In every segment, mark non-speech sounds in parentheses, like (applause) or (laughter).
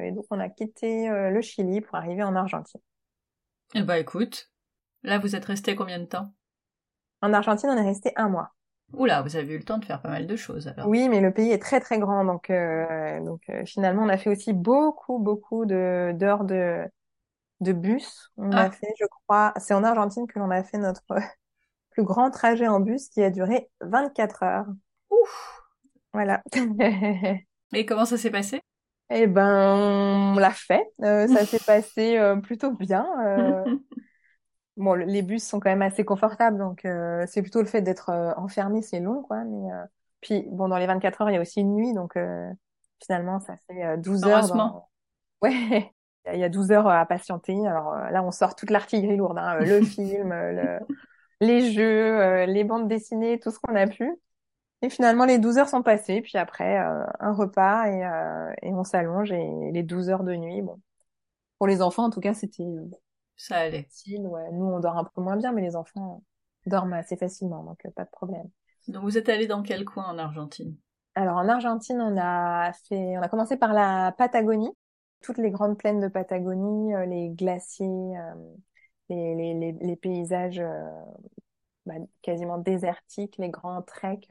et donc on a quitté le Chili pour arriver en Argentine. Eh bah écoute, là vous êtes resté combien de temps? En Argentine, on est resté un mois. Oula, vous avez eu le temps de faire pas mal de choses alors. Oui, mais le pays est très très grand, donc donc finalement on a fait aussi beaucoup beaucoup de d'heures de de bus. On a ah. fait, je crois, c'est en Argentine que l'on a fait notre (laughs) plus grand trajet en bus qui a duré 24 heures. Ouf. Voilà. (laughs) Et comment ça s'est passé? Eh ben, on l'a fait. Euh, ça s'est (laughs) passé euh, plutôt bien. Euh. (laughs) bon, les bus sont quand même assez confortables, donc c'est plutôt le fait d'être enfermé, c'est long, quoi. Mais puis, bon, dans les 24 heures, il y a aussi une nuit, donc finalement, ça fait 12 heures. Dans... (laughs) Ouais, il y a 12 heures à patienter. Alors là, on sort toute l'artillerie lourde, hein, le film, le... les jeux, les bandes dessinées, tout ce qu'on a pu. Et finalement, les 12 heures sont passées, puis après, euh, un repas et, euh, et on s'allonge et les 12 heures de nuit, bon. Pour les enfants, en tout cas, c'était... Euh, ça allait. Facile, ouais. Nous, on dort un peu moins bien, mais les enfants dorment assez facilement, donc pas de problème. Donc vous êtes allé dans quel coin en Argentine? Alors en Argentine, on a fait, on a commencé par la Patagonie, toutes les grandes plaines de Patagonie, les glaciers, les, les, les, les, paysages bah, quasiment désertiques, les grands treks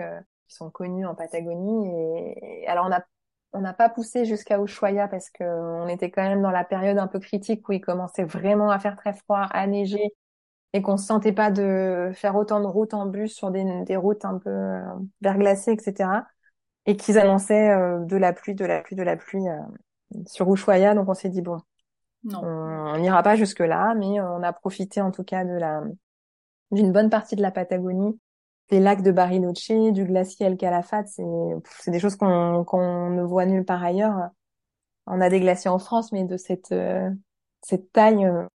qui sont connus en Patagonie. Et, alors on a on n'a pas poussé jusqu'à Ushuaia parce que on était quand même dans la période un peu critique où il commençait vraiment à faire très froid, à neiger et qu'on se sentait pas de faire autant de routes en bus sur des, des routes un peu euh, verglacées, etc. Et qu'ils annonçaient euh, de la pluie, de la pluie, de la pluie euh, sur Ushuaia. Donc on s'est dit bon, non. on n'ira pas jusque là, mais on a profité en tout cas de la d'une bonne partie de la Patagonie des lacs de Bariloche, du glacier El Calafate, c'est c'est des choses qu'on qu'on ne voit nulle part ailleurs. On a des glaciers en France, mais de cette euh, cette taille, euh,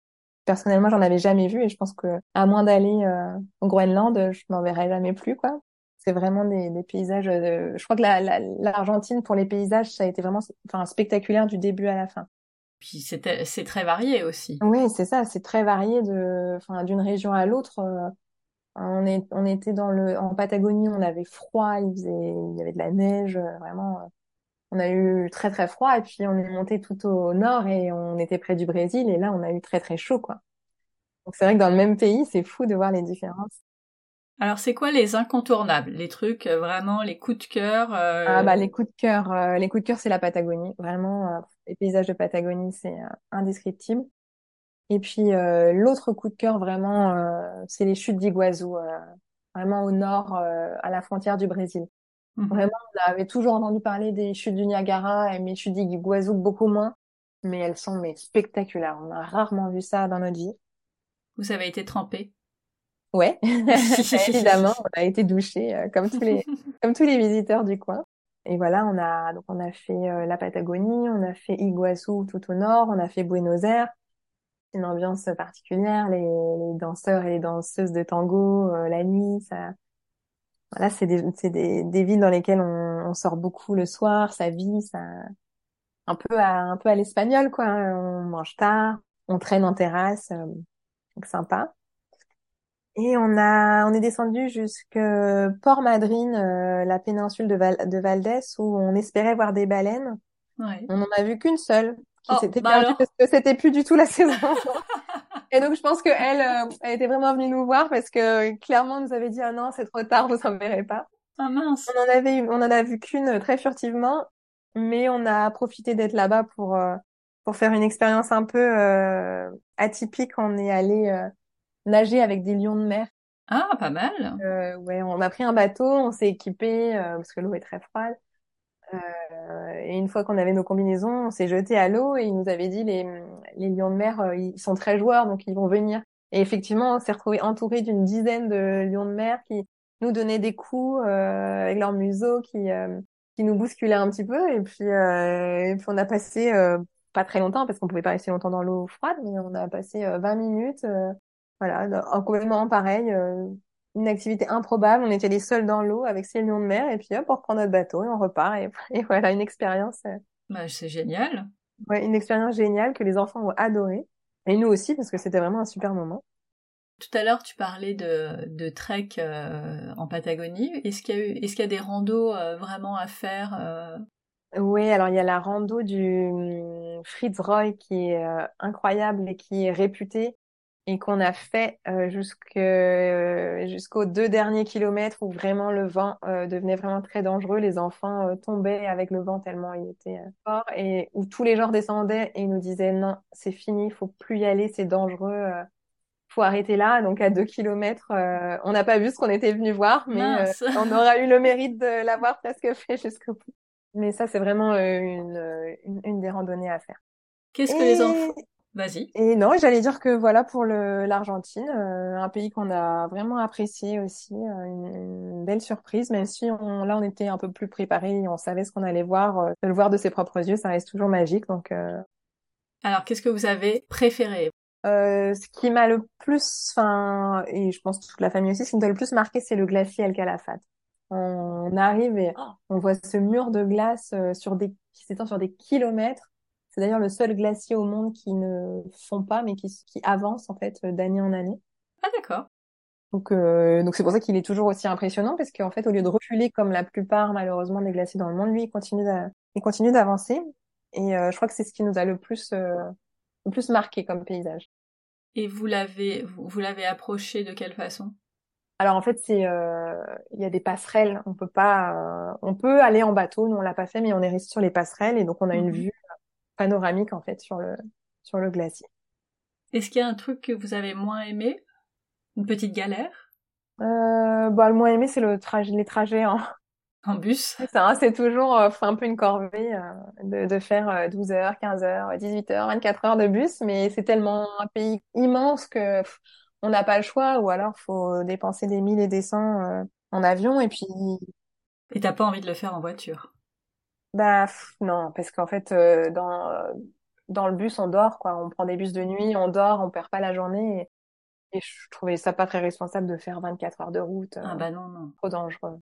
personnellement, j'en avais jamais vu et je pense que à moins d'aller euh, au Groenland, je n'en verrai jamais plus quoi. C'est vraiment des, des paysages. je crois que l'Argentine la, pour les paysages, ça a été vraiment enfin spectaculaire du début à la fin. Puis c'est c'est très varié aussi. Oui, c'est ça, c'est très varié de enfin d'une région à l'autre on, est, on était dans le, en Patagonie, on avait froid, il faisait, il y avait de la neige, euh, vraiment. Euh, on a eu très très froid et puis on est monté tout au nord et on était près du Brésil et là on a eu très très chaud quoi. Donc c'est vrai que dans le même pays, c'est fou de voir les différences. Alors c'est quoi les incontournables, les trucs euh, vraiment les coups de cœur Ah bah les coups de cœur, les coups de cœur c'est la Patagonie, vraiment les paysages de Patagonie c'est indescriptible. Et puis euh, l'autre coup de cœur vraiment, euh, c'est les chutes d'Iguazu, euh, vraiment au nord, à la frontière du Brésil. Mhm. Vraiment, on avait toujours entendu parler des chutes du Niagara et mes chutes d'Iguazu beaucoup moins, mais elles sont mais spectaculaires. On a rarement vu ça dans notre vie. Vous avez été trempé Ouais, (laughs) évidemment, (laughs) on a été douché comme tous les (laughs) comme tous les visiteurs du coin. Et voilà, on a donc on a fait la Patagonie, on a fait Iguazu tout au nord, on a fait Buenos Aires, une ambiance particulière, les, les, danseurs et les danseuses de tango, euh, la nuit, ça, voilà, c'est des, c'est des, des villes dans lesquelles on, on, sort beaucoup le soir, ça vit, ça, un peu à, un peu à l'espagnol, quoi. On mange tard, on traîne en terrasse, euh, donc sympa. Et on a, on est descendu jusque Port Madryn, euh, la péninsule de, Val, de Valdès, où on espérait voir des baleines. Ouais. On n'en a vu qu'une seule qui oh, s'était bah parce que c'était plus du tout la (laughs) saison. (laughs) et donc je pense que elle, euh, elle était vraiment venue nous voir parce que clairement nous avait dit ah non c'est trop tard vous en verrez pas. Ah mince. On en avait on en a vu qu'une très furtivement, mais on a profité d'être là-bas pour euh, pour faire une expérience un peu euh, atypique. On est allé euh, nager avec des lions de mer. Ah pas mal. Euh, ouais on a pris un bateau, on s'est équipé parce que l'eau est très froide. Euh, et une fois qu'on avait nos combinaisons, on s'est jeté à l'eau et il nous avait dit les, les lions de mer, euh, ils sont très joueurs, donc ils vont venir. Et effectivement, on s'est retrouvé entouré d'une dizaine de lions de mer qui nous donnaient des coups euh, avec leur museau, qui qui nous bousculaient un petit peu. Et puis, et puis on a passé pas très longtemps parce qu'on pouvait pas rester longtemps dans l'eau froide, mais on a passé 20 minutes, voilà, en complètement pareil une activité improbable. On était les seuls dans l'eau avec ces lions de mer et puis hop, on reprend notre bateau et on repart (laughs) et, voilà une expérience. Euh, bah, c'est génial. Ouais, une expérience géniale que les enfants ont adoré et nous aussi parce que c'était vraiment un super moment. Tout à l'heure, tu parlais de, de trek euh, en Patagonie. Est-ce qu'il y a eu, est-ce qu'il y a des randos euh, vraiment à faire Oui, alors il y a la rando du Fitzroy qui est incroyable et qui est réputé et qu'on a fait euh, jusqu'aux deux derniers kilomètres où vraiment le vent euh, devenait vraiment très dangereux. Les enfants euh, tombaient avec le vent tellement il était euh, fort et où tous les gens descendaient et nous disaient non, c'est fini, il faut plus y aller, c'est dangereux, faut arrêter là. Donc à deux kilomètres, on n'a pas vu ce qu'on était venu voir, mais on aura eu le mérite de l'avoir presque (laughs) fait jusqu'au bout. Mais ça, c'est vraiment une, une, une, des randonnées à faire. Qu'est-ce que les enfants Vas-y. Et non, j'allais dire que voilà pour l'Argentine, euh, un pays qu'on a vraiment apprécié aussi, euh, une, belle surprise, même si on, là on était un peu plus préparé, on savait ce qu'on allait voir, euh, de le voir de ses propres yeux, ça reste toujours magique. Donc. Alors, qu'est-ce que vous avez préféré? Ce qui m'a le plus, enfin, et je pense toute la famille aussi, ce qui nous a le plus marqué, c'est le glacier El Calafate. On arrive et oh, on voit ce mur de glace sur des qui s'étend sur des kilomètres c'est d'ailleurs le seul glacier au monde qui ne fond pas, mais qui, qui avance en fait d'année en année. Ah d'accord. Donc euh, donc c'est pour ça qu'il est toujours aussi impressionnant parce qu'en fait au lieu de reculer comme la plupart malheureusement des glaciers dans le monde, lui il continue il continue d'avancer et euh, je crois que c'est ce qui nous a le plus euh, le plus marqué comme paysage. Et vous l'avez vous l'avez approché de quelle façon? Alors en fait, c'est euh, il y a des passerelles. On peut pas, on peut aller en bateau. Nous on l'a pas fait, mais on est resté sur les passerelles et donc on a une mhm. vue panoramique en fait sur le sur le glacier. Est-ce qu'il y a un truc que vous avez moins aimé? Une petite galère? Euh, bah, le moins aimé c'est le trajet les trajets en en bus? C'est ça, c'est toujours euh, un peu une corvée euh, de, de, faire 12 heures, 15 heures, 18 heures, 24 heures de bus, mais c'est tellement un pays immense que on n'a pas le choix, ou alors faut dépenser des mille et des cents euh, en avion, et puis. Et t'as pas envie de le faire en voiture? Bah non, parce qu'en fait, euh, dans dans le bus, on dort quoi. On prend des bus de nuit, on dort, on perd pas la journée. Et, je trouvais ça pas très responsable de faire 24 heures de route. ah bah non non. Trop dangereux.